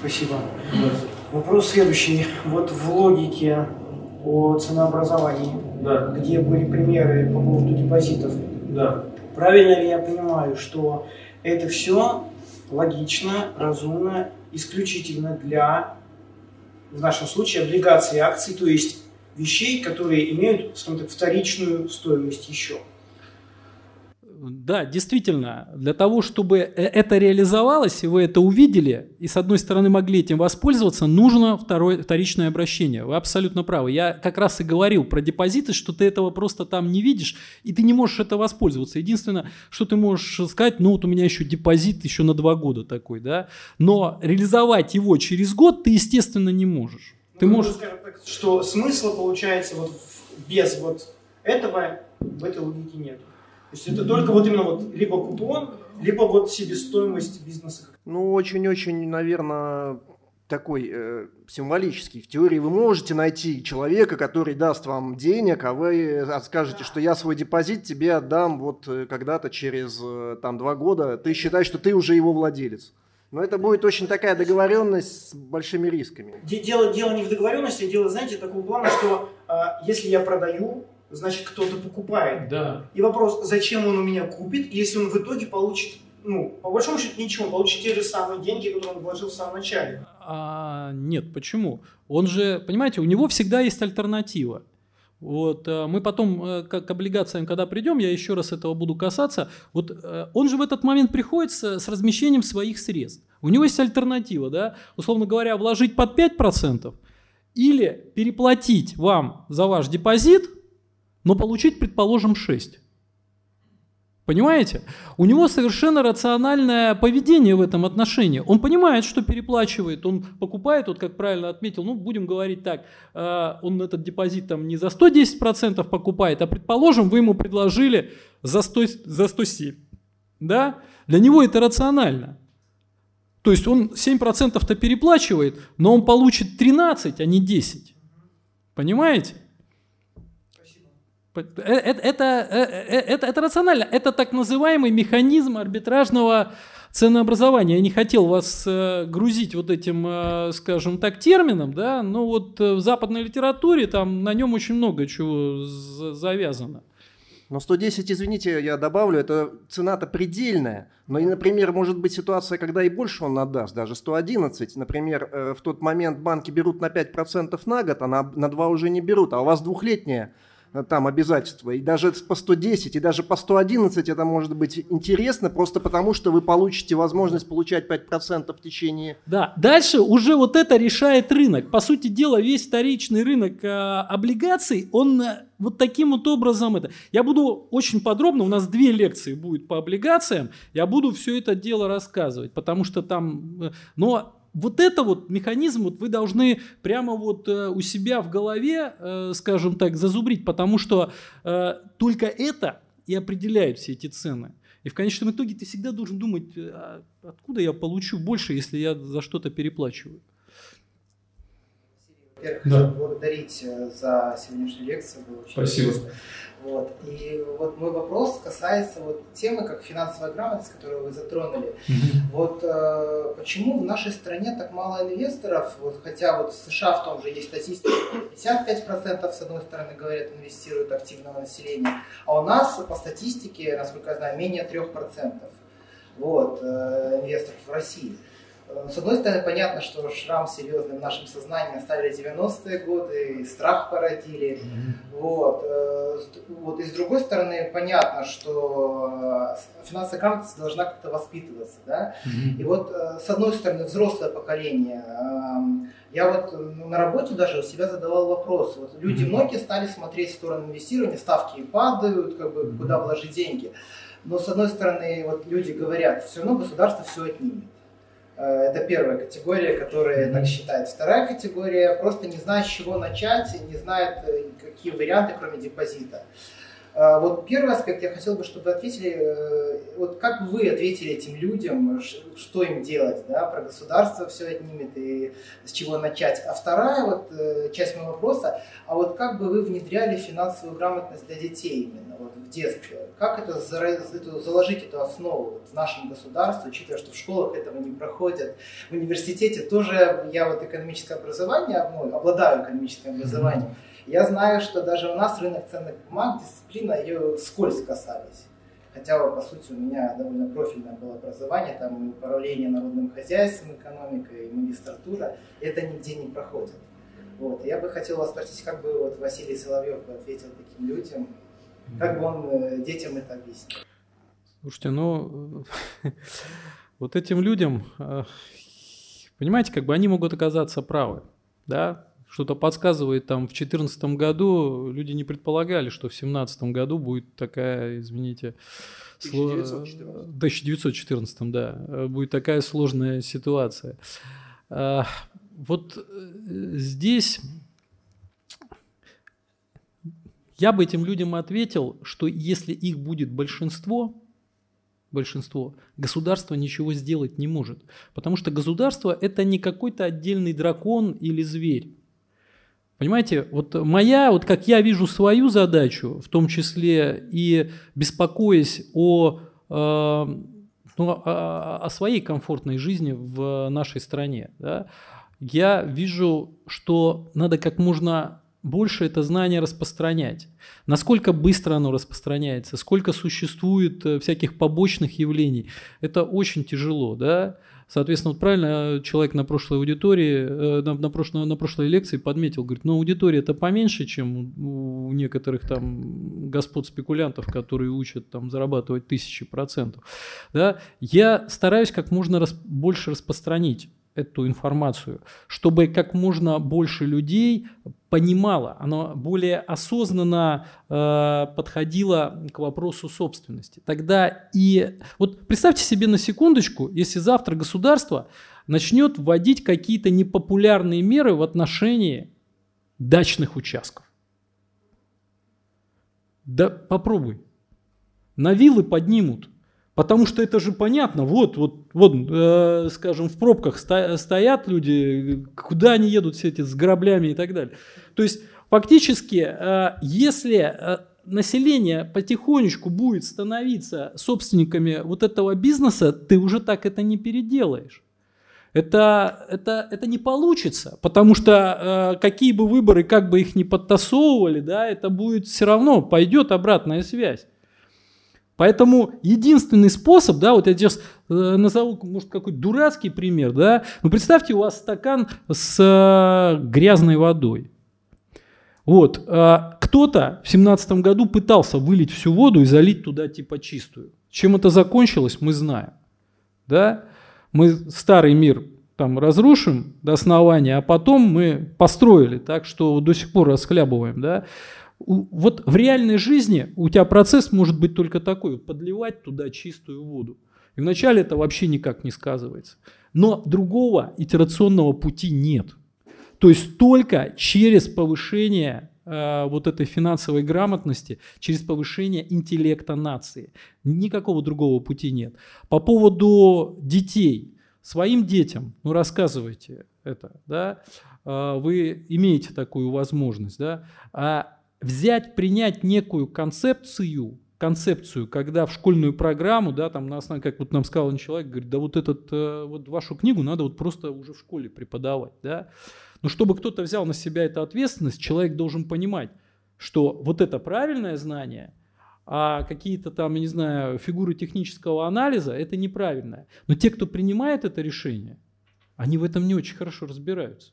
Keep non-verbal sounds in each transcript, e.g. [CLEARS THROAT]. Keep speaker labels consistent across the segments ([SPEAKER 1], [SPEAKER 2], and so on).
[SPEAKER 1] Спасибо. Вопрос следующий. Вот в логике о ценообразовании, да. где были примеры по поводу депозитов. Да. Правильно ли я понимаю, что это все логично, разумно, исключительно для, в нашем случае, облигаций акций, то есть вещей, которые имеют, скажем так, вторичную стоимость еще?
[SPEAKER 2] Да, действительно, для того, чтобы э, это реализовалось, и вы это увидели, и с одной стороны могли этим воспользоваться, нужно второе, вторичное обращение. Вы абсолютно правы. Я как раз и говорил про депозиты, что ты этого просто там не видишь, и ты не можешь это воспользоваться. Единственное, что ты можешь сказать, ну вот у меня еще депозит еще на два года такой, да, но реализовать его через год ты, естественно, не можешь. Ты
[SPEAKER 1] ну, можешь... Что смысла получается вот без вот этого в этой логике нет. То есть это только вот именно вот либо купон, либо вот себестоимость бизнеса.
[SPEAKER 3] Ну, очень-очень, наверное, такой э, символический. В теории вы можете найти человека, который даст вам денег, а вы скажете, что я свой депозит тебе отдам вот э, когда-то через э, там два года. Ты считаешь, что ты уже его владелец. Но это будет очень такая договоренность с большими рисками.
[SPEAKER 1] Дело, дело не в договоренности, дело, знаете, такого плана, что э, если я продаю, значит кто-то покупает. Да. И вопрос, зачем он у меня купит, если он в итоге получит, ну, по большому счету ничего, он получит те же самые деньги, которые он вложил в самом начале.
[SPEAKER 2] А, нет, почему? Он же, понимаете, у него всегда есть альтернатива. Вот, э, мы потом э, к, к облигациям, когда придем, я еще раз этого буду касаться. Вот э, он же в этот момент приходит с, с размещением своих средств. У него есть альтернатива, да, условно говоря, вложить под 5% или переплатить вам за ваш депозит – но получить, предположим, 6. Понимаете? У него совершенно рациональное поведение в этом отношении. Он понимает, что переплачивает, он покупает, вот как правильно отметил, ну будем говорить так, э, он этот депозит там не за 110% покупает, а предположим, вы ему предложили за, 100, за 107. Да? Для него это рационально. То есть он 7%-то переплачивает, но он получит 13, а не 10. Понимаете? Это, это, это, это рационально. Это так называемый механизм арбитражного ценообразования. Я не хотел вас э, грузить вот этим, э, скажем так, термином, да, но вот э, в западной литературе там на нем очень много чего завязано.
[SPEAKER 3] Но 110, извините, я добавлю, это цена-то предельная. Но, и, например, может быть ситуация, когда и больше он отдаст, даже 111. Например, в тот момент банки берут на 5% на год, а на, на 2 уже не берут, а у вас двухлетняя Э, там обязательства. И даже по 110, и даже по 111 это может быть интересно, просто потому что вы получите возможность получать 5% в течение...
[SPEAKER 2] Да, дальше уже вот это решает рынок. По сути дела, весь вторичный рынок э, облигаций, он э, вот таким вот образом это. Я буду очень подробно, у нас две лекции будет по облигациям, я буду все это дело рассказывать, потому что там... Э, но вот это вот механизм вот вы должны прямо вот э, у себя в голове, э, скажем так, зазубрить, потому что э, только это и определяет все эти цены. И в конечном итоге ты всегда должен думать, а откуда я получу больше, если я за что-то переплачиваю.
[SPEAKER 4] Во-первых, да. хочу благодарить за сегодняшнюю лекцию.
[SPEAKER 2] Было очень Спасибо. Интересно.
[SPEAKER 4] Вот. И вот мой вопрос касается вот темы, как финансовая грамотность, которую вы затронули. Mm-hmm. Вот э, почему в нашей стране так мало инвесторов, вот, хотя вот в США в том же есть статистика, 55% с одной стороны говорят инвестируют активного населения, а у нас по статистике, насколько я знаю, менее 3% вот, э, инвесторов в России. С одной стороны, понятно, что шрам серьезный в нашем сознании оставили 90-е годы, и страх породили. Mm-hmm. Вот. Э, вот. И с другой стороны, понятно, что э, финансовая грамотность должна как-то воспитываться. Да? Mm-hmm. И вот, э, с одной стороны, взрослое поколение. Я вот ну, на работе даже у себя задавал вопрос. Вот люди mm-hmm. многие стали смотреть в сторону инвестирования, ставки падают, как бы, куда вложить деньги. Но с одной стороны, вот люди говорят, все равно государство все отнимет. Э, это первая категория, которая так считает. Вторая категория просто не знает, с чего начать, не знает, э, какие варианты, кроме депозита. Э, вот первый аспект я хотел бы, чтобы вы ответили, вот как вы ответили этим людям, что им делать, да, про государство все отнимет и с чего начать. А вторая вот часть моего вопроса, а вот как бы вы внедряли финансовую грамотность для детей именно? Вот, в детстве. Как это, это заложить эту основу вот, в нашем государстве, учитывая, что в школах этого не проходят, в университете тоже я вот экономическое образование, ну, обладаю экономическим образованием, я знаю, что даже у нас рынок ценных бумаг, дисциплина, ее скользко касались. Хотя, по сути, у меня довольно профильное было образование, там и управление народным хозяйством, экономика, и магистратура, это нигде не проходит. Вот. Я бы хотел вас спросить, как бы вот Василий Соловьев ответил таким людям, как бы он э, детям это объяснил?
[SPEAKER 2] Слушайте, ну, [LAUGHS] вот этим людям, э, понимаете, как бы они могут оказаться правы, да, что-то подсказывает там в 2014 году, люди не предполагали, что в 2017 году будет такая, извините, 1914. 1914, да, будет такая сложная ситуация. А, вот э, здесь я бы этим людям ответил, что если их будет большинство, большинство, государство ничего сделать не может. Потому что государство это не какой-то отдельный дракон или зверь. Понимаете, вот моя, вот как я вижу свою задачу, в том числе и беспокоясь о, э, ну, о, о своей комфортной жизни в нашей стране, да, я вижу, что надо как можно больше это знание распространять. Насколько быстро оно распространяется, сколько существует э, всяких побочных явлений, это очень тяжело, да. Соответственно, вот правильно э, человек на прошлой аудитории, э, на, на, прошлой, на прошлой лекции подметил, говорит, ну аудитория это поменьше, чем у некоторых там господ спекулянтов, которые учат там зарабатывать тысячи процентов. Да? Я стараюсь как можно рас, больше распространить эту информацию, чтобы как можно больше людей понимало, оно более осознанно э, подходило к вопросу собственности. Тогда и вот представьте себе на секундочку, если завтра государство начнет вводить какие-то непопулярные меры в отношении дачных участков. Да попробуй. На виллы поднимут Потому что это же понятно, вот, вот, вот, э, скажем, в пробках сто, стоят люди, куда они едут все эти с граблями и так далее. То есть фактически, э, если э, население потихонечку будет становиться собственниками вот этого бизнеса, ты уже так это не переделаешь. Это, это, это не получится, потому что э, какие бы выборы, как бы их ни подтасовывали, да, это будет все равно, пойдет обратная связь. Поэтому единственный способ, да, вот я сейчас э, назову, может, какой-то дурацкий пример, да, ну представьте, у вас стакан с э, грязной водой. Вот, э, кто-то в семнадцатом году пытался вылить всю воду и залить туда типа чистую. Чем это закончилось, мы знаем. Да? Мы старый мир там разрушим до основания, а потом мы построили так, что до сих пор расхлябываем. Да? Вот в реальной жизни у тебя процесс может быть только такой, подливать туда чистую воду. И вначале это вообще никак не сказывается. Но другого итерационного пути нет. То есть только через повышение э, вот этой финансовой грамотности, через повышение интеллекта нации. Никакого другого пути нет. По поводу детей. Своим детям, ну рассказывайте это, да, э, вы имеете такую возможность, да, а взять, принять некую концепцию, концепцию, когда в школьную программу, да, там на основе, как вот нам сказал один человек, говорит, да вот этот, э, вот вашу книгу надо вот просто уже в школе преподавать, да. Но чтобы кто-то взял на себя эту ответственность, человек должен понимать, что вот это правильное знание, а какие-то там, я не знаю, фигуры технического анализа, это неправильное. Но те, кто принимает это решение, они в этом не очень хорошо разбираются.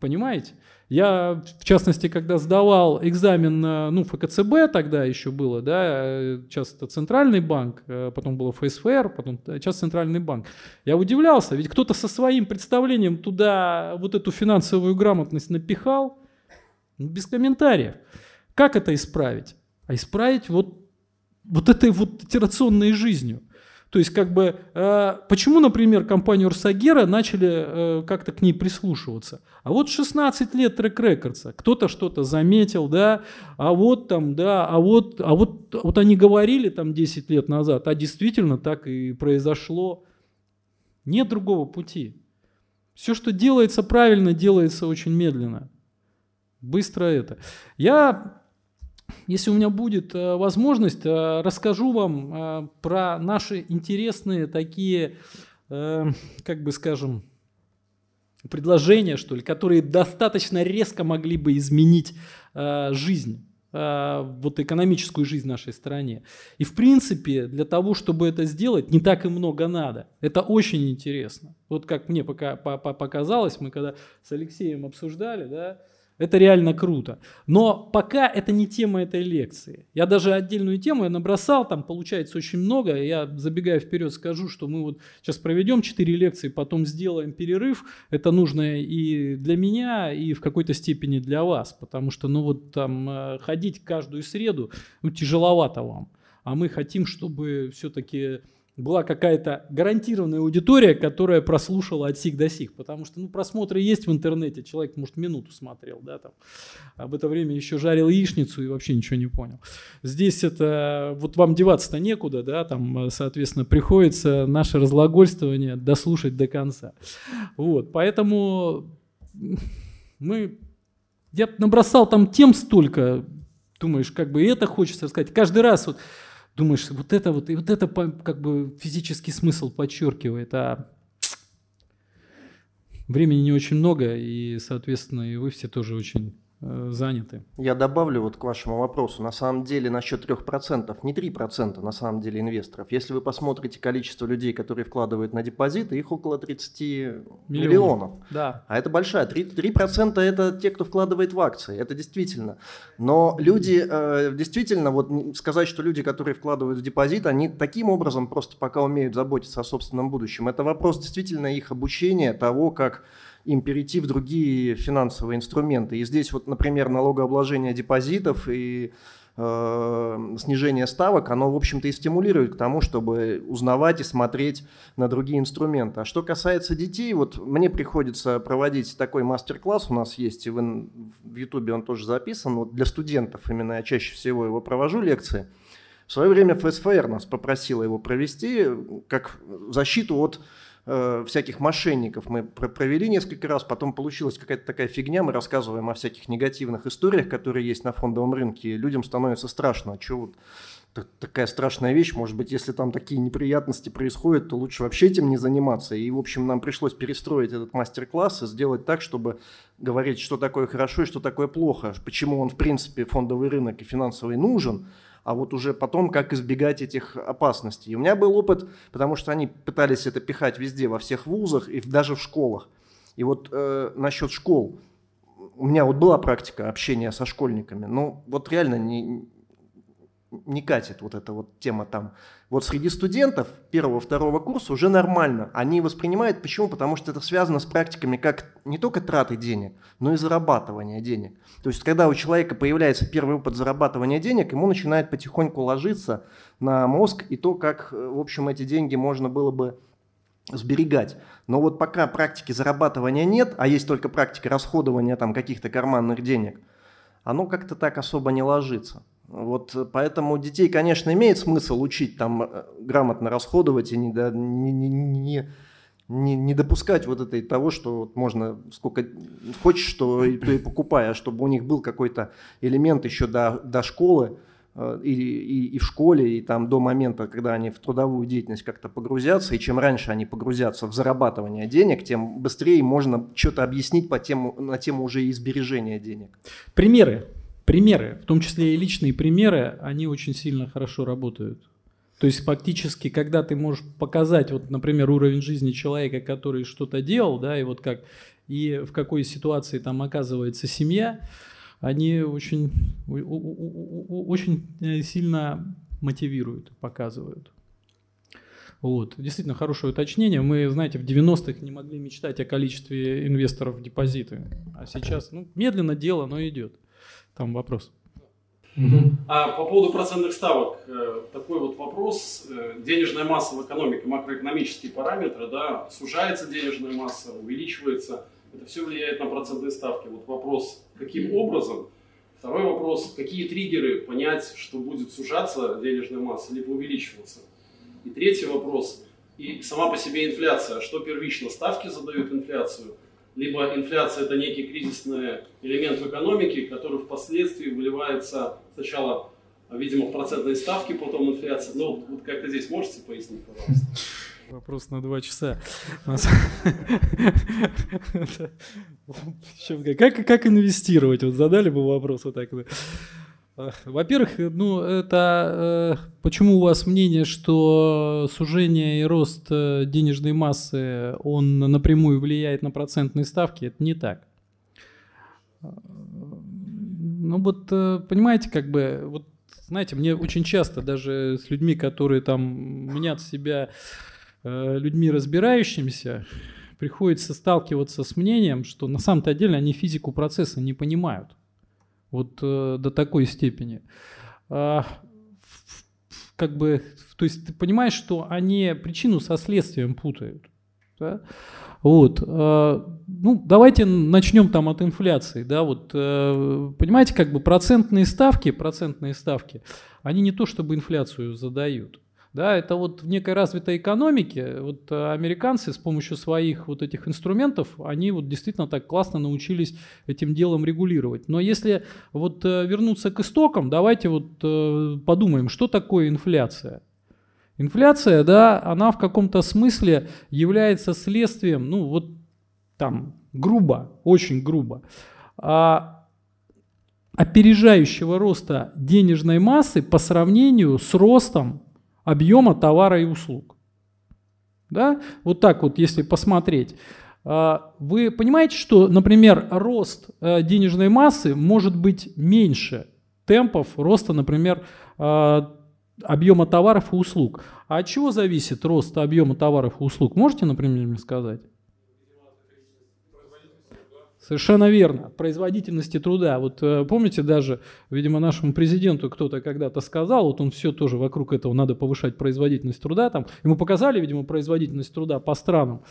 [SPEAKER 2] Понимаете? Я, в частности, когда сдавал экзамен, ну, ФКЦБ тогда еще было, да, сейчас это Центральный банк, э, потом было ФСФР, потом сейчас Центральный банк. Я удивлялся, ведь кто-то со своим представлением туда вот эту финансовую грамотность напихал, ну, без комментариев. Как это исправить? А исправить вот, вот этой вот итерационной жизнью. То есть, как бы, э, почему, например, компанию Росагера начали э, как-то к ней прислушиваться? А вот 16 лет трек рекордса, кто-то что-то заметил, да, а вот там, да, а вот, а вот, вот они говорили там 10 лет назад, а действительно так и произошло. Нет другого пути. Все, что делается правильно, делается очень медленно. Быстро это. Я если у меня будет э, возможность, э, расскажу вам э, про наши интересные такие, как бы скажем, предложения, что ли, которые достаточно резко могли бы изменить жизнь вот экономическую жизнь нашей стране. И в принципе для того, чтобы это сделать, не так и много надо. Это очень интересно. Вот как мне пока показалось, мы когда с Алексеем обсуждали, да, это реально круто. Но пока это не тема этой лекции. Я даже отдельную тему я набросал, там получается очень много. Я забегая вперед скажу, что мы вот сейчас проведем 4 лекции, потом сделаем перерыв. Это нужно и для меня, и в какой-то степени для вас. Потому что ну вот там э, ходить каждую среду ну, тяжеловато вам. А мы хотим, чтобы все-таки была какая-то гарантированная аудитория, которая прослушала от сих до сих. Потому что ну, просмотры есть в интернете, человек, может, минуту смотрел, да, там, а в это время еще жарил яичницу и вообще ничего не понял. Здесь это, вот вам деваться-то некуда, да, там, соответственно, приходится наше разглагольствование дослушать до конца. Вот, поэтому мы, я набросал там тем столько, думаешь, как бы и это хочется рассказать. Каждый раз вот думаешь, вот это вот, и вот это как бы физический смысл подчеркивает, а [TSK] времени не очень много, и, соответственно, и вы все тоже очень заняты.
[SPEAKER 3] Я добавлю вот к вашему вопросу. На самом деле насчет 3%, не 3% на самом деле инвесторов. Если вы посмотрите количество людей, которые вкладывают на депозиты, их около 30 миллионов. миллионов.
[SPEAKER 2] Да.
[SPEAKER 3] А это большая. 3%, 3% это те, кто вкладывает в акции. Это действительно. Но люди, э, действительно, вот сказать, что люди, которые вкладывают в депозит, они таким образом просто пока умеют заботиться о собственном будущем. Это вопрос действительно их обучения, того, как им перейти в другие финансовые инструменты. И здесь вот, например, налогообложение депозитов и э, снижение ставок, оно, в общем-то, и стимулирует к тому, чтобы узнавать и смотреть на другие инструменты. А что касается детей, вот мне приходится проводить такой мастер-класс, у нас есть, и в, Ютубе он тоже записан, вот для студентов именно я чаще всего его провожу лекции. В свое время ФСФР нас попросила его провести как защиту от э, всяких мошенников мы провели несколько раз, потом получилась какая-то такая фигня, мы рассказываем о всяких негативных историях, которые есть на фондовом рынке, и людям становится страшно, а что вот такая страшная вещь, может быть, если там такие неприятности происходят, то лучше вообще этим не заниматься. И, в общем, нам пришлось перестроить этот мастер-класс и сделать так, чтобы говорить, что такое хорошо и что такое плохо, почему он, в принципе, фондовый рынок и финансовый нужен, а вот уже потом, как избегать этих опасностей. И у меня был опыт, потому что они пытались это пихать везде, во всех вузах и даже в школах. И вот э, насчет школ, у меня вот была практика общения со школьниками, но вот реально не, не катит вот эта вот тема там. Вот среди студентов первого-второго курса уже нормально. Они воспринимают, почему? Потому что это связано с практиками как не только траты денег, но и зарабатывания денег. То есть, когда у человека появляется первый опыт зарабатывания денег, ему начинает потихоньку ложиться на мозг и то, как, в общем, эти деньги можно было бы сберегать. Но вот пока практики зарабатывания нет, а есть только практика расходования там каких-то карманных денег, оно как-то так особо не ложится. Вот поэтому детей, конечно, имеет смысл учить там э, грамотно расходовать и не, не, не, не, не, не допускать вот этой того, что вот можно сколько хочешь, что и, то и [CLEARS THROAT] покупай, а чтобы у них был какой-то элемент еще до, до школы, э, и, и, и в школе, и там до момента, когда они в трудовую деятельность как-то погрузятся, и чем раньше они погрузятся в зарабатывание денег, тем быстрее можно что-то объяснить по тему, на тему уже и сбережения денег.
[SPEAKER 2] Примеры примеры, в том числе и личные примеры, они очень сильно хорошо работают. То есть фактически, когда ты можешь показать, вот, например, уровень жизни человека, который что-то делал, да, и вот как, и в какой ситуации там оказывается семья, они очень, очень э, сильно мотивируют, показывают. Вот. Действительно, хорошее уточнение. Мы, знаете, в 90-х не могли мечтать о количестве инвесторов в депозиты. А сейчас, ну, медленно дело, но идет. Там вопрос.
[SPEAKER 5] А по поводу процентных ставок, э, такой вот вопрос. Э, денежная масса в экономике, макроэкономические параметры, да, сужается денежная масса, увеличивается. Это все влияет на процентные ставки. Вот вопрос, каким образом? Второй вопрос, какие триггеры понять, что будет сужаться денежная масса, либо увеличиваться? И третий вопрос, и сама по себе инфляция. Что первично, ставки задают инфляцию, либо инфляция это некий кризисный элемент в экономике, который впоследствии выливается сначала, видимо, в процентные ставки, потом инфляция. Ну, вот как-то здесь можете пояснить, пожалуйста?
[SPEAKER 2] Вопрос на два часа. [LAUGHS] Как, как инвестировать? Вот задали бы вопрос вот так. Во-первых, ну это э, почему у вас мнение, что сужение и рост э, денежной массы он напрямую влияет на процентные ставки? Это не так. Ну вот э, понимаете, как бы вот знаете, мне очень часто даже с людьми, которые там мнят себя людьми разбирающимися, приходится сталкиваться с мнением, что на самом-то деле они физику процесса не понимают. Вот э, до такой степени. А, как бы, то есть ты понимаешь, что они причину со следствием путают. Да? Вот, э, ну, давайте начнем там от инфляции, да, вот, э, понимаете, как бы процентные ставки, процентные ставки, они не то чтобы инфляцию задают, да, это вот в некой развитой экономике, вот э, американцы с помощью своих вот этих инструментов, они вот действительно так классно научились этим делом регулировать. Но если вот э, вернуться к истокам, давайте вот э, подумаем, что такое инфляция. Инфляция, да, она в каком-то смысле является следствием, ну вот там грубо, очень грубо, а опережающего роста денежной массы по сравнению с ростом объема товара и услуг. Да? Вот так вот, если посмотреть. А, вы понимаете, что, например, рост э, денежной массы может быть меньше темпов роста, например, а, объема товаров и услуг. А от чего зависит рост объема товаров и услуг? Можете, например, мне сказать? Совершенно верно. Производительности труда. Вот э, помните даже, видимо, нашему президенту кто-то когда-то сказал, вот он все тоже вокруг этого надо повышать производительность труда. Там, ему показали, видимо, производительность труда по странам.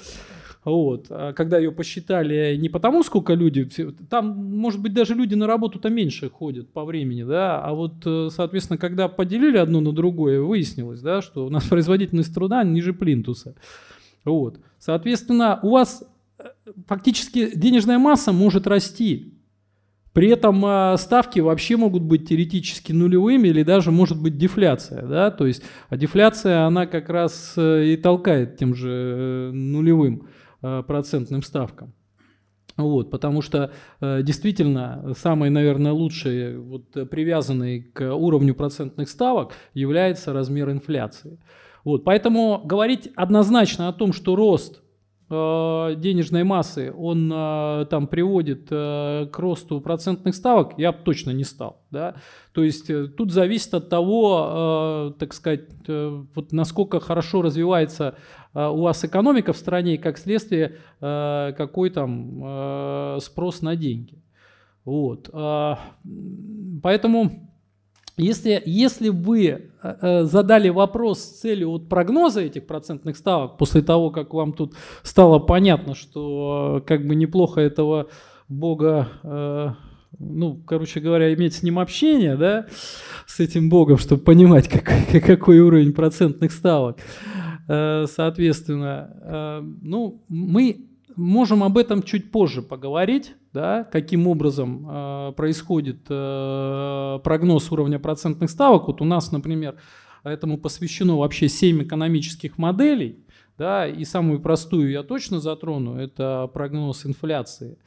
[SPEAKER 2] Вот. А когда ее посчитали не потому, сколько люди, там, может быть, даже люди на работу-то меньше ходят по времени, да, а вот, э, соответственно, когда поделили одно на другое, выяснилось, да, что у нас [LAUGHS] производительность труда ниже плинтуса. Вот. Соответственно, у вас фактически денежная масса может расти. При этом а, ставки вообще могут быть теоретически нулевыми или даже может быть дефляция. Да? То есть, а дефляция, она как раз э, и толкает тем же э, нулевым э, процентным ставкам. Вот, потому что действительно самые, наверное, лучшие, вот, привязанные к уровню процентных ставок, является размер инфляции. Вот, поэтому говорить однозначно о том, что рост денежной массы, он э, там приводит э, к росту процентных ставок, я бы точно не стал. Да? То есть тут зависит от того, так сказать, вот насколько хорошо развивается у вас экономика в стране и как следствие какой там спрос на деньги. Вот. Поэтому если, если вы э, э, задали вопрос с целью вот прогноза этих процентных ставок, после того, как вам тут стало понятно, что э, как бы неплохо этого бога, ну, короче говоря, иметь с ним общение, да, с этим богом, чтобы понимать, [LAUGHS] какой, какой уровень процентных ставок, соответственно, ну, мы можем об этом чуть позже поговорить, да, каким образом э, происходит э, прогноз уровня процентных ставок. Вот у нас, например, этому посвящено вообще 7 экономических моделей, да, и самую простую я точно затрону, это прогноз инфляции,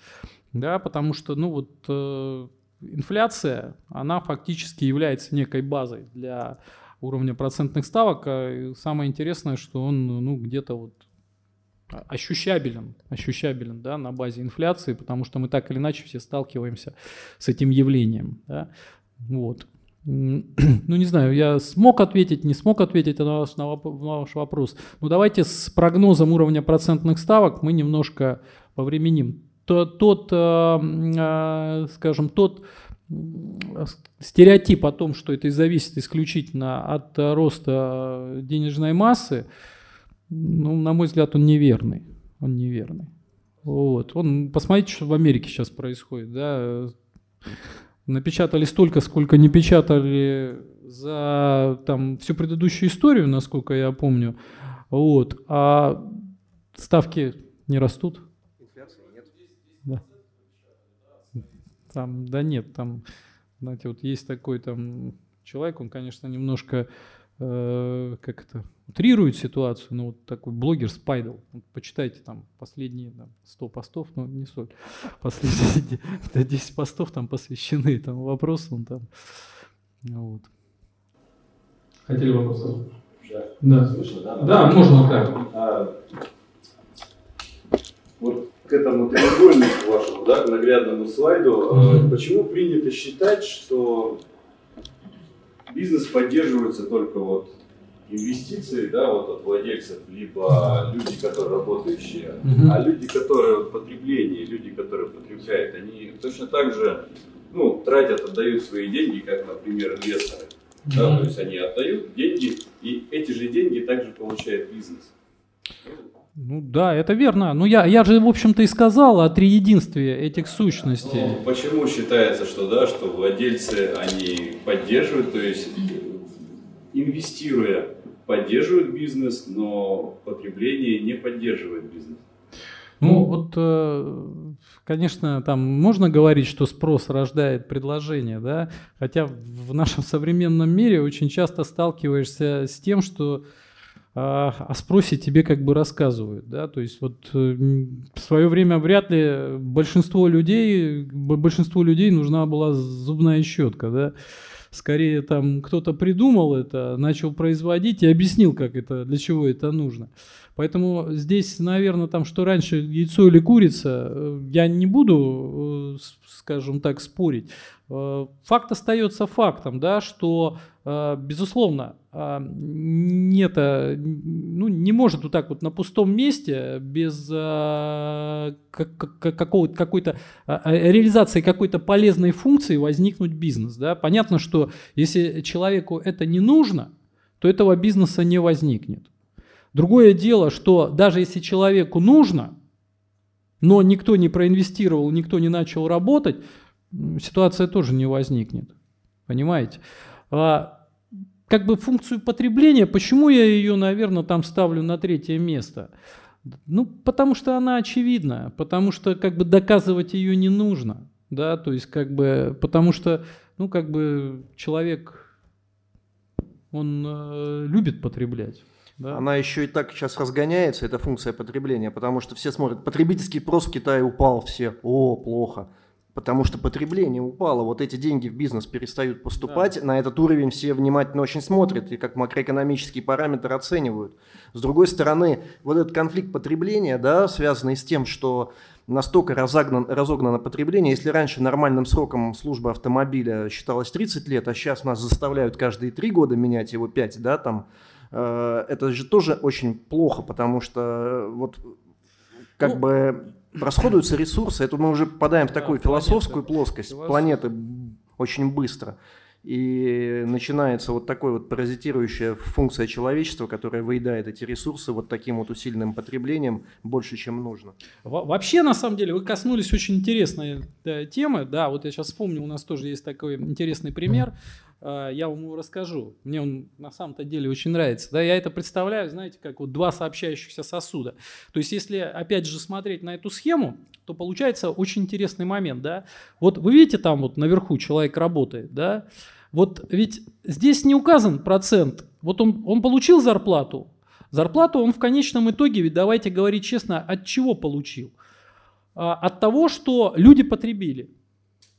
[SPEAKER 2] да, потому что, ну вот, э, инфляция, она фактически является некой базой для уровня процентных ставок, а самое интересное, что он, ну, где-то вот ощущабелен, ощущабелен да, на базе инфляции, потому что мы так или иначе все сталкиваемся с этим явлением. Да. Вот. [CLEARS THROAT] Ну, не знаю, я смог ответить, не смог ответить на ваш, на ваш вопрос. Ну, давайте с прогнозом уровня процентных ставок мы немножко повременим. Тот, тот э, э, скажем, тот стереотип о том, что это зависит исключительно от роста денежной массы, ну, на мой взгляд, он неверный. Он неверный. Вот. Он, посмотрите, что в Америке сейчас происходит. Да? Напечатали столько, сколько не печатали за там, всю предыдущую историю, насколько я помню. Вот. А ставки не растут.
[SPEAKER 3] Инфляции нет.
[SPEAKER 2] Там, да нет, там, знаете, вот есть такой там человек, он, конечно, немножко, э, как это, утрирует ситуацию, но вот такой блогер Спайдл. Вот почитайте там последние там, 100 постов, но не соль. Последние [LAUGHS] 10 постов там посвящены этому вопросу. Он там, вот.
[SPEAKER 6] Хотели вопрос Да. Да. Слышно, да? Да, можно так. А, вот к этому треугольнику вашему, да, к наглядному слайду, mm-hmm. почему принято считать, что бизнес поддерживается только вот инвестиции, да, вот от владельцев, либо люди, которые работающие, mm-hmm. а люди, которые в потреблении, люди, которые потребляют, они точно так же, ну, тратят, отдают свои деньги, как, например, инвесторы. Mm-hmm. Да, то есть они отдают деньги, и эти же деньги также получает бизнес.
[SPEAKER 2] Ну да, это верно. Ну я, я же, в общем-то, и сказал о триединстве этих сущностей.
[SPEAKER 6] Ну, почему считается, что да, что владельцы они поддерживают, то есть инвестируя, поддерживают бизнес, но потребление не поддерживает бизнес?
[SPEAKER 2] Ну вот, э, конечно, там можно говорить, что спрос рождает предложение, да, хотя в нашем современном мире очень часто сталкиваешься с тем, что а, спросе тебе как бы рассказывают, да, то есть вот э, в свое время вряд ли большинство людей, большинству людей нужна была зубная щетка, да, скорее там кто-то придумал это, начал производить и объяснил, как это, для чего это нужно. Поэтому здесь, наверное, там, что раньше яйцо или курица, э, я не буду, э, скажем так, спорить. Факт остается фактом, да, что, безусловно, нет, ну, не может вот так вот на пустом месте без какого-то, какой-то реализации какой-то полезной функции возникнуть бизнес. Да? Понятно, что если человеку это не нужно, то этого бизнеса не возникнет. Другое дело, что даже если человеку нужно, но никто не проинвестировал, никто не начал работать, ситуация тоже не возникнет. Понимаете? А, как бы функцию потребления, почему я ее, наверное, там ставлю на третье место? Ну, потому что она очевидна, потому что как бы доказывать ее не нужно, да, то есть как бы, потому что, ну, как бы человек, он э, любит потреблять.
[SPEAKER 3] Да. Она еще и так сейчас разгоняется, эта функция потребления, потому что все смотрят, потребительский спрос в Китае упал, все, о, плохо. Потому что потребление упало, вот эти деньги в бизнес перестают поступать, да. на этот уровень все внимательно очень смотрят и как макроэкономический параметр оценивают. С другой стороны, вот этот конфликт потребления, да, связанный с тем, что настолько разогнан, разогнано потребление, если раньше нормальным сроком службы автомобиля считалось 30 лет, а сейчас нас заставляют каждые 3 года менять его 5, да, там, Э, это же тоже очень плохо, потому что э, вот как ну, бы расходуются ресурсы, это мы уже попадаем в такую да, философскую планета. плоскость планеты очень быстро. И начинается вот такой вот паразитирующая функция человечества, которая выедает эти ресурсы вот таким вот усиленным потреблением больше, чем нужно.
[SPEAKER 2] Вообще, на самом деле, вы коснулись очень интересной да, темы. Да, вот я сейчас вспомнил, у нас тоже есть такой интересный пример. А, я вам его расскажу. Мне он на самом-то деле очень нравится. Да, я это представляю, знаете, как вот два сообщающихся сосуда. То есть, если опять же смотреть на эту схему, то получается очень интересный момент, да. Вот вы видите, там вот наверху человек работает, да. Вот ведь здесь не указан процент. Вот он, он получил зарплату. Зарплату он в конечном итоге, ведь давайте говорить честно, от чего получил? А, от того, что люди потребили.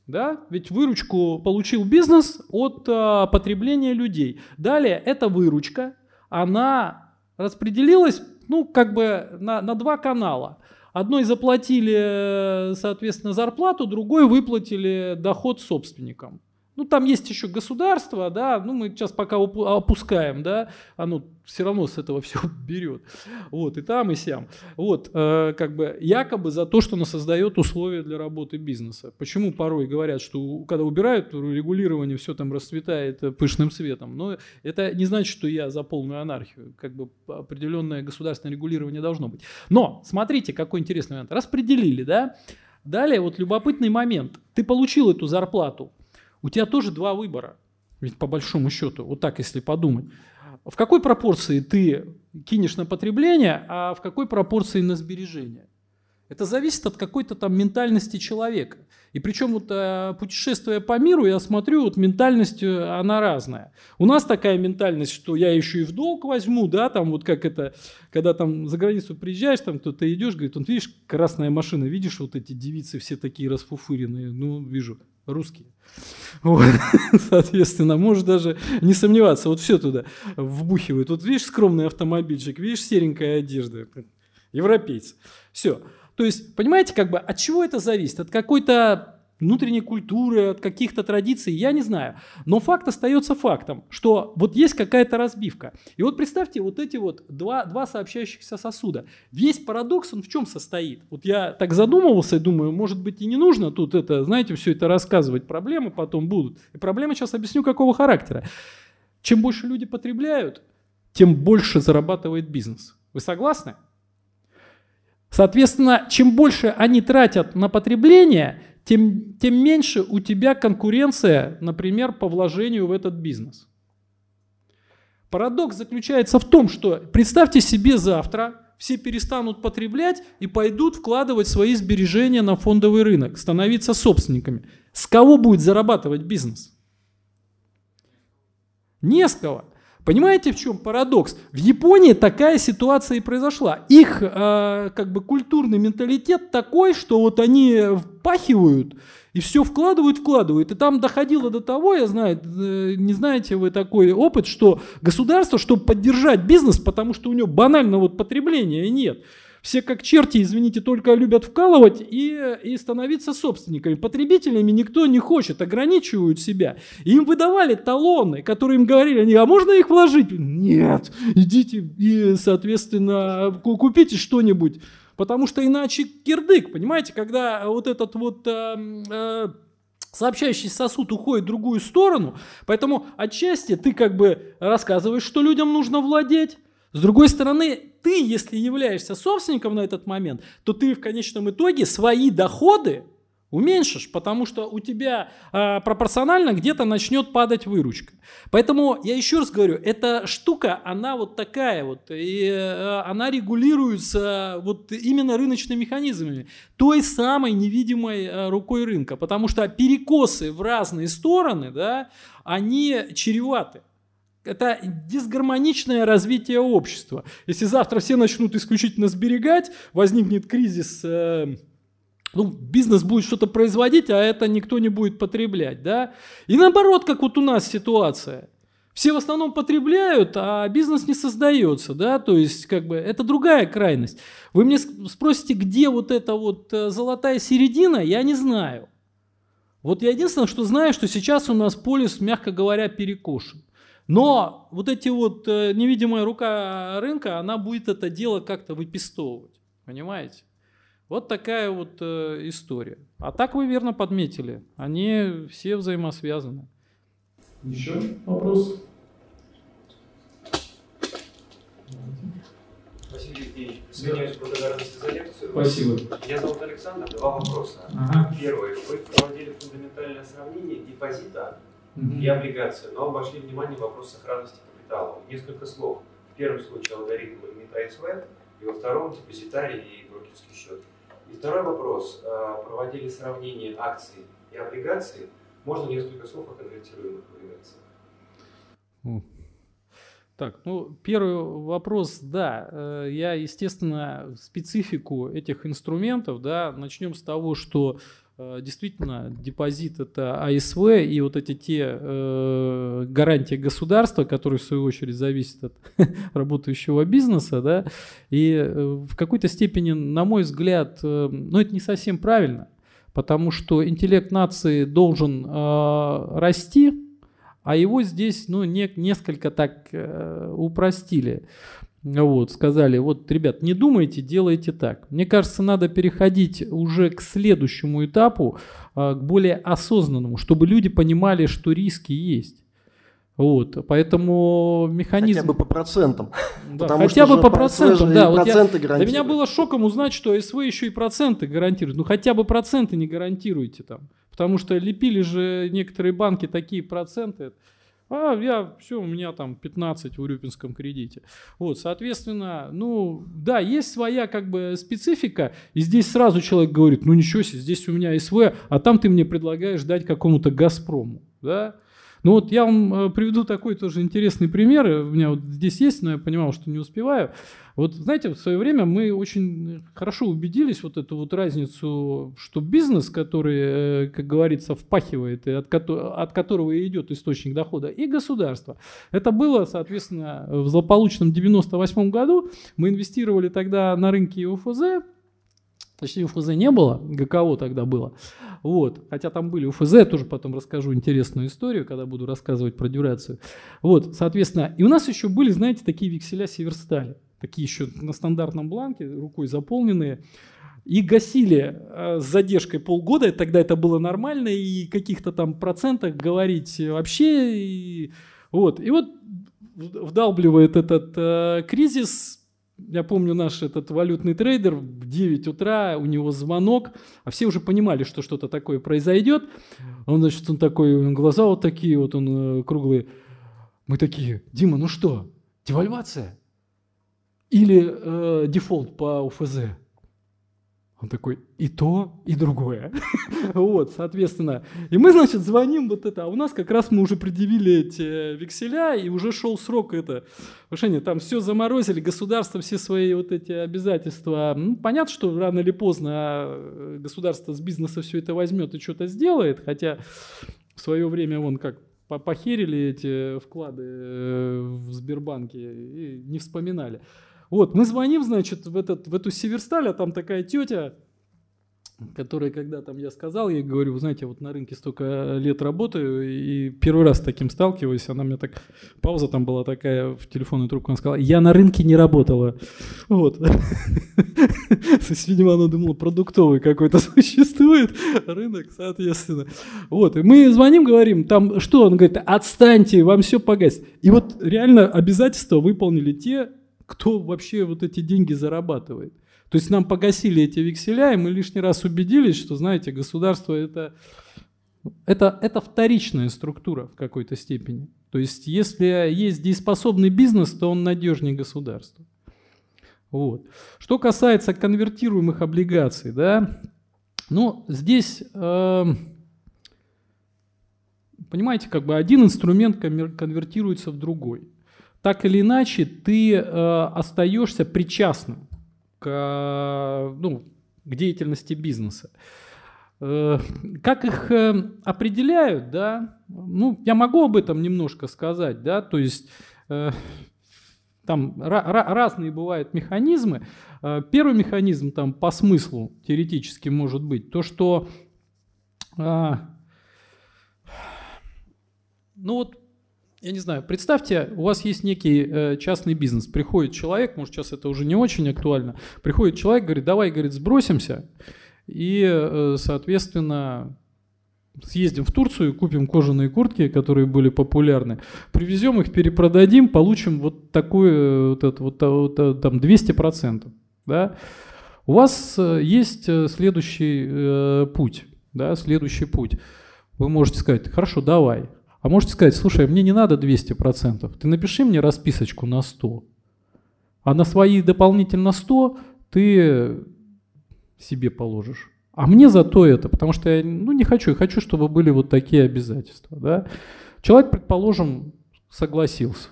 [SPEAKER 2] Да? Ведь выручку получил бизнес от а, потребления людей. Далее эта выручка, она распределилась ну, как бы на, на два канала. Одной заплатили, соответственно, зарплату, другой выплатили доход собственникам. Ну, там есть еще государство, да, ну, мы сейчас пока опускаем, да, оно все равно с этого [LAUGHS] все берет. Вот, и там, и сям. Вот, э, как бы, якобы за то, что оно создает условия для работы бизнеса. Почему порой говорят, что когда убирают регулирование, все там расцветает пышным светом. Но это не значит, что я за полную анархию. Как бы определенное государственное регулирование должно быть. Но, смотрите, какой интересный момент. Распределили, да, Далее вот любопытный момент. Ты получил эту зарплату, у тебя тоже два выбора. Ведь по большому счету, вот так если подумать. В какой пропорции ты кинешь на потребление, а в какой пропорции на сбережение? Это зависит от какой-то там ментальности человека. И причем вот э, путешествуя по миру, я смотрю, вот ментальность, э, она разная. У нас такая ментальность, что я еще и в долг возьму, да, там вот как это, когда там за границу приезжаешь, там кто-то идешь, говорит, он, видишь, красная машина, видишь, вот эти девицы все такие расфуфыренные, ну, вижу, русские. Вот. [LAUGHS] Соответственно, можешь даже не сомневаться, вот все туда вбухивают. Вот видишь скромный автомобильчик, видишь серенькая одежда, европейцы. Все. То есть, понимаете, как бы от чего это зависит? От какой-то внутренней культуры, от каких-то традиций, я не знаю. Но факт остается фактом, что вот есть какая-то разбивка. И вот представьте вот эти вот два, два сообщающихся сосуда. Весь парадокс, он в чем состоит? Вот я так задумывался и думаю, может быть и не нужно тут это, знаете, все это рассказывать. Проблемы потом будут. И проблемы сейчас объясню, какого характера. Чем больше люди потребляют, тем больше зарабатывает бизнес. Вы согласны? Соответственно, чем больше они тратят на потребление, тем, тем меньше у тебя конкуренция, например, по вложению в этот бизнес. Парадокс заключается в том, что представьте себе завтра, все перестанут потреблять и пойдут вкладывать свои сбережения на фондовый рынок, становиться собственниками. С кого будет зарабатывать бизнес? Не с кого. Понимаете, в чем парадокс? В Японии такая ситуация и произошла. Их э, как бы культурный менталитет такой, что вот они впахивают и все вкладывают, вкладывают. И там доходило до того, я знаю, э, не знаете вы такой опыт, что государство, чтобы поддержать бизнес, потому что у него банально вот потребления нет, все как черти, извините, только любят вкалывать и, и становиться собственниками. Потребителями никто не хочет, ограничивают себя. Им выдавали талоны, которые им говорили, они, а можно их вложить? Нет, идите и, соответственно, купите что-нибудь. Потому что иначе кирдык, понимаете, когда вот этот вот... Э, э, сообщающий сосуд уходит в другую сторону, поэтому отчасти ты как бы рассказываешь, что людям нужно владеть, с другой стороны, ты, если являешься собственником на этот момент, то ты в конечном итоге свои доходы уменьшишь, потому что у тебя э, пропорционально где-то начнет падать выручка. Поэтому я еще раз говорю, эта штука, она вот такая вот, и э, она регулируется вот именно рыночными механизмами, той самой невидимой э, рукой рынка, потому что перекосы в разные стороны, да, они чреваты. Это дисгармоничное развитие общества. Если завтра все начнут исключительно сберегать, возникнет кризис, э, ну, бизнес будет что-то производить, а это никто не будет потреблять. Да? И наоборот, как вот у нас ситуация. Все в основном потребляют, а бизнес не создается, да, то есть как бы это другая крайность. Вы мне спросите, где вот эта вот э, золотая середина, я не знаю. Вот я единственное, что знаю, что сейчас у нас полис, мягко говоря, перекошен. Но вот эти вот э, невидимая рука рынка, она будет это дело как-то выпистовывать. Понимаете? Вот такая вот э, история. А так вы верно подметили. Они все взаимосвязаны.
[SPEAKER 7] Еще вопрос?
[SPEAKER 8] Василий Евгеньевич, присоединяюсь к благодарности за лекцию.
[SPEAKER 7] Спасибо.
[SPEAKER 8] Меня зовут Александр. Два вопроса. Ага. Первый. Вы проводили фундаментальное сравнение депозита угу. и облигации, но обошли внимание вопрос сохранности капитала. Несколько слов. В первом случае алгоритм лимита АСВ, и во втором депозитарий и брокерский счет. И второй вопрос. А, проводили сравнение акций и облигаций. Можно несколько слов о конвертируемых облигациях?
[SPEAKER 2] Так, ну, первый вопрос, да, э, я, естественно, специфику этих инструментов, да, начнем с того, что действительно депозит это АСВ и вот эти те э, гарантии государства, которые в свою очередь зависят от [LAUGHS] работающего бизнеса, да, и э, в какой-то степени, на мой взгляд, э, ну это не совсем правильно, потому что интеллект нации должен э, расти, а его здесь ну, не, несколько так э, упростили. Вот, сказали, вот, ребят, не думайте, делайте так. Мне кажется, надо переходить уже к следующему этапу, а, к более осознанному, чтобы люди понимали, что риски есть. Вот, поэтому механизм...
[SPEAKER 3] Хотя бы по процентам.
[SPEAKER 2] Да, хотя бы по процентам, да. Вот я, для меня было шоком узнать, что СВ еще и проценты гарантируют. Ну хотя бы проценты не гарантируйте там. Потому что лепили же некоторые банки такие проценты. А я, все, у меня там 15 в Урюпинском кредите. Вот, соответственно, ну, да, есть своя как бы специфика, и здесь сразу человек говорит, ну ничего себе, здесь у меня СВ, а там ты мне предлагаешь дать какому-то Газпрому, да, ну вот я вам э, приведу такой тоже интересный пример. У меня вот здесь есть, но я понимал, что не успеваю. Вот знаете, в свое время мы очень хорошо убедились вот эту вот разницу, что бизнес, который, э, как говорится, впахивает, и от, от которого идет источник дохода, и государство. Это было, соответственно, в злополучном 98 году. Мы инвестировали тогда на рынке УФЗ, Точнее, УФЗ не было, ГКО тогда было. Вот. Хотя там были УФЗ, я тоже потом расскажу интересную историю, когда буду рассказывать про дюрацию. Вот, соответственно, и у нас еще были, знаете, такие векселя Северстали. Такие еще на стандартном бланке, рукой заполненные. И гасили э, с задержкой полгода, тогда это было нормально, и каких-то там процентах говорить вообще. И, вот. и вот вдалбливает этот э, кризис, я помню наш этот валютный трейдер в 9 утра, у него звонок, а все уже понимали, что что-то такое произойдет. Он, значит, он такой, глаза вот такие, вот он э, круглые. Мы такие, Дима, ну что, девальвация? Или э, дефолт по УФЗ? Он такой, и то, и другое. [LAUGHS] вот, соответственно. И мы, значит, звоним вот это. А у нас как раз мы уже предъявили эти векселя, и уже шел срок это. Повышение, там все заморозили, государство все свои вот эти обязательства. Ну, понятно, что рано или поздно а, государство с бизнеса все это возьмет и что-то сделает, хотя в свое время вон как похерили эти вклады э, в Сбербанке и не вспоминали. Вот, мы звоним, значит, в, этот, в эту Северсталь, а там такая тетя, которая, когда там я сказал, я говорю, вы знаете, вот на рынке столько лет работаю, и первый раз с таким сталкиваюсь, она мне так, пауза там была такая в телефонную трубку, она сказала, я на рынке не работала. Вот. То есть, видимо, она думала, продуктовый какой-то [LAUGHS] существует рынок, соответственно. Вот, и мы звоним, говорим, там что? Он говорит, отстаньте, вам все погасит. И вот реально обязательства выполнили те, кто вообще вот эти деньги зарабатывает. То есть нам погасили эти векселя, и мы лишний раз убедились, что, знаете, государство это, это, это вторичная структура в какой-то степени. То есть если есть дееспособный бизнес, то он надежнее государства. Вот. Что касается конвертируемых облигаций, да, ну, здесь, э, понимаете, как бы один инструмент конвертируется в другой так или иначе ты э, остаешься причастным к, ну, к деятельности бизнеса. Э, как их э, определяют, да, ну, я могу об этом немножко сказать, да, то есть э, там разные бывают механизмы. Э, первый механизм там по смыслу теоретически может быть то, что э, ну вот я не знаю, представьте, у вас есть некий э, частный бизнес, приходит человек, может сейчас это уже не очень актуально, приходит человек, говорит, давай, говорит, сбросимся, и, э, соответственно, съездим в Турцию, купим кожаные куртки, которые были популярны, привезем их, перепродадим, получим вот такой, э, вот это, вот, вот, э, там 200%. Да? У вас э, есть следующий э, путь, да, следующий путь. Вы можете сказать, хорошо, давай, а можете сказать, слушай, мне не надо 200%, ты напиши мне расписочку на 100, а на свои дополнительно 100 ты себе положишь. А мне зато это, потому что я ну, не хочу, я хочу, чтобы были вот такие обязательства. Да? Человек, предположим, согласился.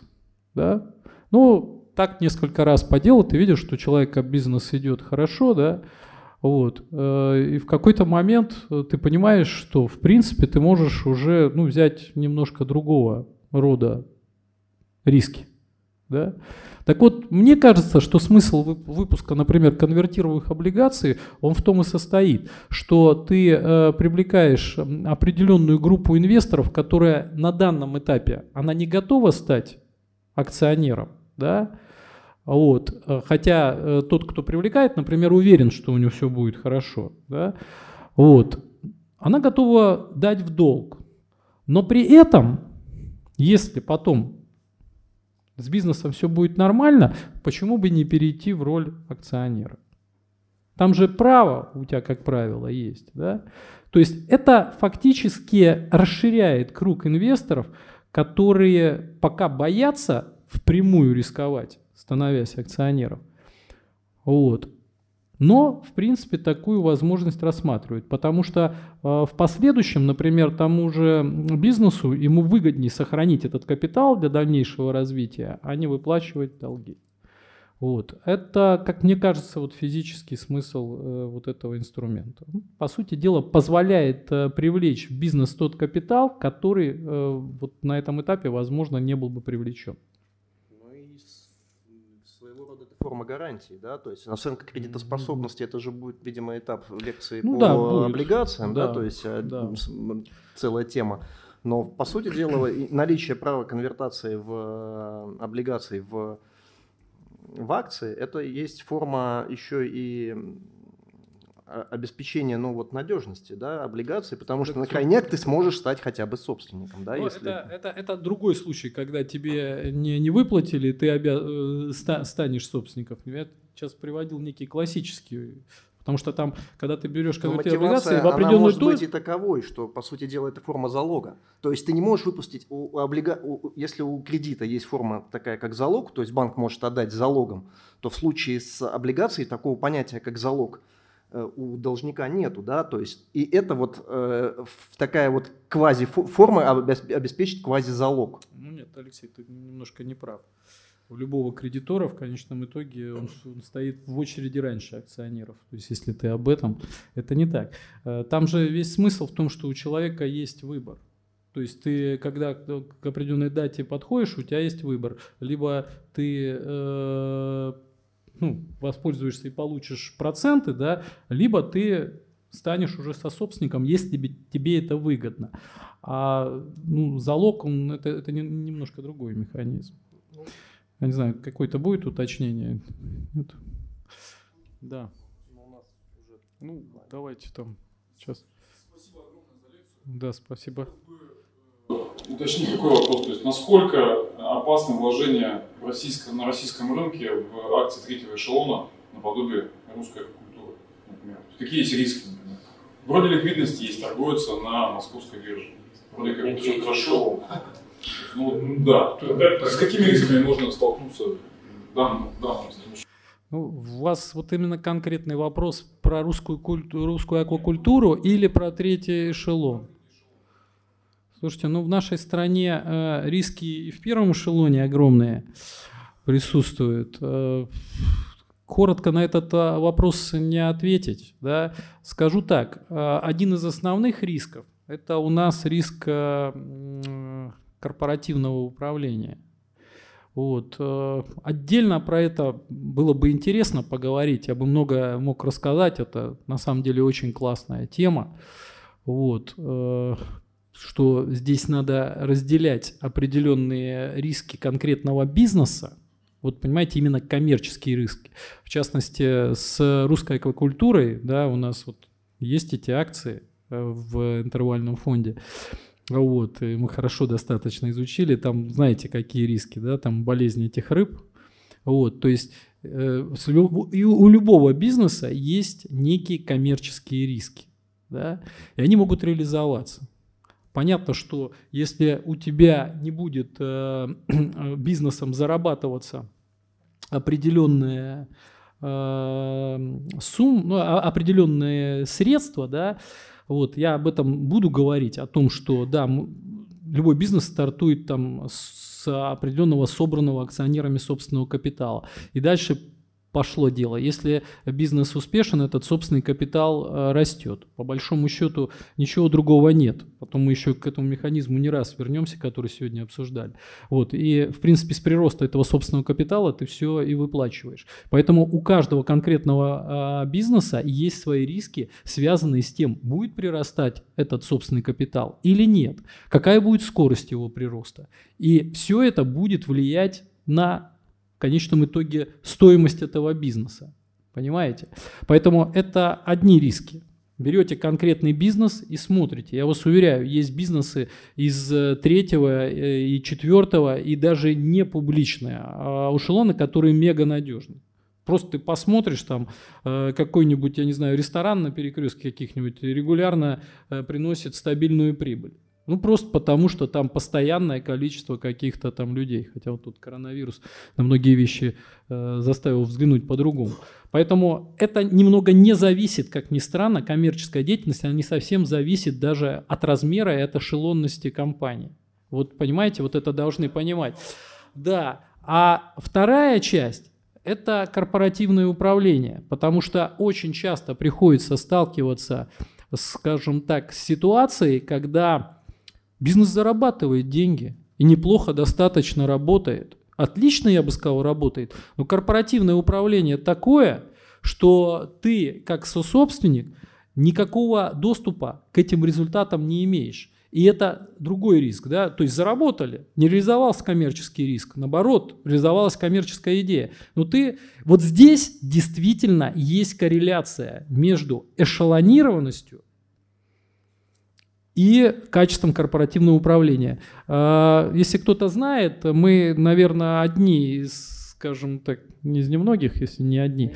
[SPEAKER 2] Да? Ну, так несколько раз поделал, ты видишь, что у человека бизнес идет хорошо, да, вот. Э, и в какой-то момент э, ты понимаешь, что в принципе ты можешь уже ну, взять немножко другого рода риски. Да? Так вот, мне кажется, что смысл выпуска, например, конвертируемых облигаций, он в том и состоит, что ты э, привлекаешь определенную группу инвесторов, которая на данном этапе, она не готова стать акционером, да, вот. Э, хотя э, тот, кто привлекает, например, уверен, что у него все будет хорошо. Да? Вот. Она готова дать в долг. Но при этом, если потом с бизнесом все будет нормально, почему бы не перейти в роль акционера? Там же право у тебя, как правило, есть. Да? То есть это фактически расширяет круг инвесторов, которые пока боятся впрямую рисковать, становясь акционером. Вот. Но, в принципе, такую возможность рассматривают, потому что э, в последующем, например, тому же бизнесу ему выгоднее сохранить этот капитал для дальнейшего развития, а не выплачивать долги. Вот. Это, как мне кажется, вот физический смысл э, вот этого инструмента. Ну, по сути дела, позволяет э, привлечь в бизнес тот капитал, который э, вот на этом этапе, возможно, не был бы привлечен.
[SPEAKER 3] Ну и своего рода это форма гарантии, да, то есть оценка кредитоспособности, это же будет, видимо, этап лекции ну, по да, облигациям, да, да, то есть э, да. целая тема. Но, по сути дела, наличие права конвертации в э, облигации в в акции, это есть форма еще и обеспечения ну, вот, надежности да, облигаций, потому что на крайняк ты сможешь стать хотя бы собственником. Да,
[SPEAKER 2] если... это, это, это другой случай, когда тебе не, не выплатили, ты обя... Э, станешь собственником. Я сейчас приводил некий классический Потому что там, когда ты берешь конвертные облигации, в определенную
[SPEAKER 3] она может то... быть и таковой, что, по сути дела, это форма залога. То есть ты не можешь выпустить, у облига... у... если у кредита есть форма такая, как залог, то есть банк может отдать залогом, то в случае с облигацией такого понятия, как залог, у должника нету, да, то есть и это вот э, такая вот квази-форма обеспечит квази-залог.
[SPEAKER 2] Ну нет, Алексей, ты немножко не прав у любого кредитора в конечном итоге он, он стоит в очереди раньше акционеров. То есть если ты об этом, это не так. Э, там же весь смысл в том, что у человека есть выбор. То есть ты, когда к определенной дате подходишь, у тебя есть выбор. Либо ты э, ну, воспользуешься и получишь проценты, да, либо ты станешь уже сособственником, если тебе, тебе это выгодно. А ну, залог, он, это, это немножко другой механизм. Я не знаю, какое-то будет уточнение? Нет? Да. Ну, давайте там сейчас. Спасибо огромное за лекцию. Да, спасибо.
[SPEAKER 7] Уточни, какой вопрос, то есть насколько опасно вложение в российском, на российском рынке в акции третьего эшелона наподобие русской культуры, например? Какие есть риски, например? Вроде ликвидности есть, торгуются на московской бирже. Вроде как все хорошо. Ну, да. С какими рисками можно столкнуться в данном, случае?
[SPEAKER 2] Ну, у вас вот именно конкретный вопрос про русскую, культу, русскую аквакультуру или про третий эшелон? Слушайте, ну в нашей стране э, риски и в первом эшелоне огромные присутствуют. Э, коротко на этот э, вопрос не ответить. Да? Скажу так, один из основных рисков – это у нас риск корпоративного управления. Вот. Отдельно про это было бы интересно поговорить, я бы много мог рассказать, это на самом деле очень классная тема. Вот. Что здесь надо разделять определенные риски конкретного бизнеса, вот понимаете, именно коммерческие риски. В частности, с русской аквакультурой, да, у нас вот есть эти акции э, в интервальном фонде. Вот, и мы хорошо достаточно изучили, там знаете, какие риски, да, там болезни этих рыб. Вот, то есть э, у любого бизнеса есть некие коммерческие риски, да, и они могут реализоваться. Понятно, что если у тебя не будет э, [CLEARS THROAT] бизнесом зарабатываться определенные э, суммы, ну, а, определенные средства, да, вот, я об этом буду говорить, о том, что, да, любой бизнес стартует там с определенного собранного акционерами собственного капитала. И дальше пошло дело. Если бизнес успешен, этот собственный капитал э, растет. По большому счету ничего другого нет. Потом мы еще к этому механизму не раз вернемся, который сегодня обсуждали. Вот. И, в принципе, с прироста этого собственного капитала ты все и выплачиваешь. Поэтому у каждого конкретного а, бизнеса есть свои риски, связанные с тем, будет прирастать этот собственный капитал или нет, какая будет скорость его прироста. И все это будет влиять на конечном итоге стоимость этого бизнеса. Понимаете? Поэтому это одни риски. Берете конкретный бизнес и смотрите. Я вас уверяю, есть бизнесы из э, третьего э, и четвертого и даже не публичные, а эшелоны, которые мега надежны. Просто ты посмотришь там э, какой-нибудь, я не знаю, ресторан на перекрестке каких-нибудь регулярно приносит стабильную прибыль. Ну, просто потому, что там постоянное количество каких-то там людей. Хотя вот тут коронавирус на многие вещи э, заставил взглянуть по-другому. Поэтому это немного не зависит, как ни странно, коммерческая деятельность, она не совсем зависит даже от размера и от эшелонности компании. Вот понимаете, вот это должны понимать. Да, а вторая часть – это корпоративное управление, потому что очень часто приходится сталкиваться, скажем так, с ситуацией, когда бизнес зарабатывает деньги и неплохо достаточно работает. Отлично, я бы сказал, работает, но корпоративное управление такое, что ты, как сособственник, никакого доступа к этим результатам не имеешь. И это другой риск, да, то есть заработали, не реализовался коммерческий риск, наоборот, реализовалась коммерческая идея. Но ты, вот здесь действительно есть корреляция между эшелонированностью и качеством корпоративного управления. А, если кто-то знает, мы, наверное, одни из, скажем так, не из немногих, если не одни,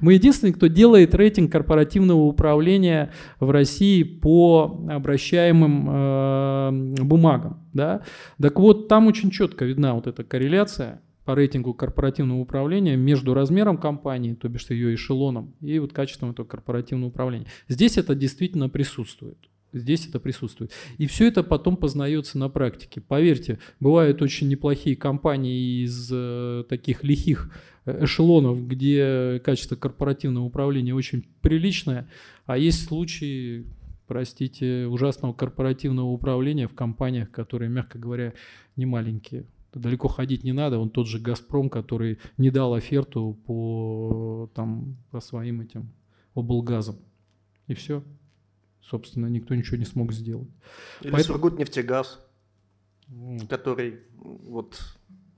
[SPEAKER 2] мы единственные, кто делает рейтинг корпоративного управления в России по обращаемым э, бумагам. Да? Так вот, там очень четко видна вот эта корреляция по рейтингу корпоративного управления между размером компании, то бишь ее эшелоном, и вот качеством этого корпоративного управления. Здесь это действительно присутствует. Здесь это присутствует. И все это потом познается на практике. Поверьте, бывают очень неплохие компании из э, таких лихих эшелонов, где качество корпоративного управления очень приличное, а есть случаи, простите, ужасного корпоративного управления в компаниях, которые, мягко говоря, не маленькие. Далеко ходить не надо, он тот же «Газпром», который не дал оферту по, там, по своим этим облгазам. И все. Собственно, никто ничего не смог сделать.
[SPEAKER 3] Или Поэтому... Сургутнефтегаз, который вот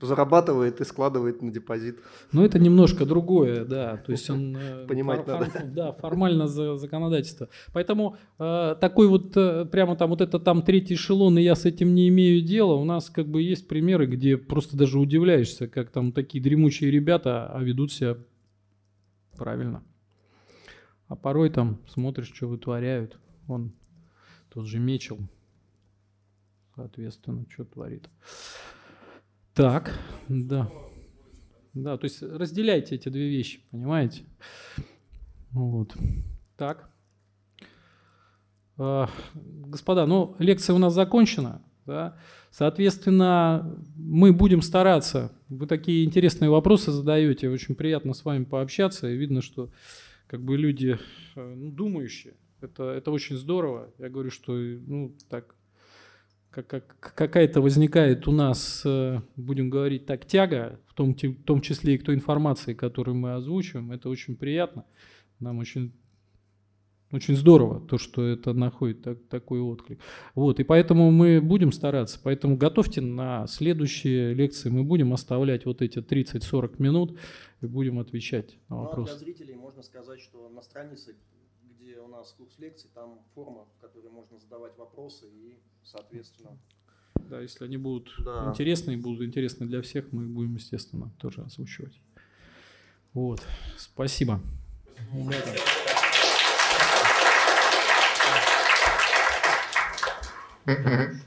[SPEAKER 3] зарабатывает и складывает на депозит.
[SPEAKER 2] Ну, это немножко другое, да. То есть он... Э, [LAUGHS] Понимать фор, надо. Фор, да, формально за законодательство. Поэтому э, такой вот, э, прямо там вот это там третий эшелон, и я с этим не имею дела. У нас как бы есть примеры, где просто даже удивляешься, как там такие дремучие ребята а ведут себя правильно. А порой там смотришь, что вытворяют. Он тот же Мечел, соответственно, что творит. Так, да. Да, то есть разделяйте эти две вещи, понимаете? Вот. Так. А, господа, ну, лекция у нас закончена. Да? Соответственно, мы будем стараться. Вы такие интересные вопросы задаете. Очень приятно с вами пообщаться. И видно, что как бы люди э, ну, думающие. Это, это очень здорово. Я говорю, что ну, так как, какая-то возникает у нас, э, будем говорить так, тяга, в том, в том числе и к той информации, которую мы озвучиваем, это очень приятно. Нам очень, очень здорово, то, что это находит так, такой отклик. Вот, и поэтому мы будем стараться, поэтому готовьте на следующие лекции, мы будем оставлять вот эти 30-40 минут и будем отвечать на вопросы.
[SPEAKER 3] Ну, а для зрителей можно сказать, что на странице где у нас курс лекций, там форма, в которой можно задавать вопросы и, соответственно...
[SPEAKER 2] Да, если они будут да. интересны и будут интересны для всех, мы будем, естественно, тоже озвучивать. Вот, спасибо. спасибо.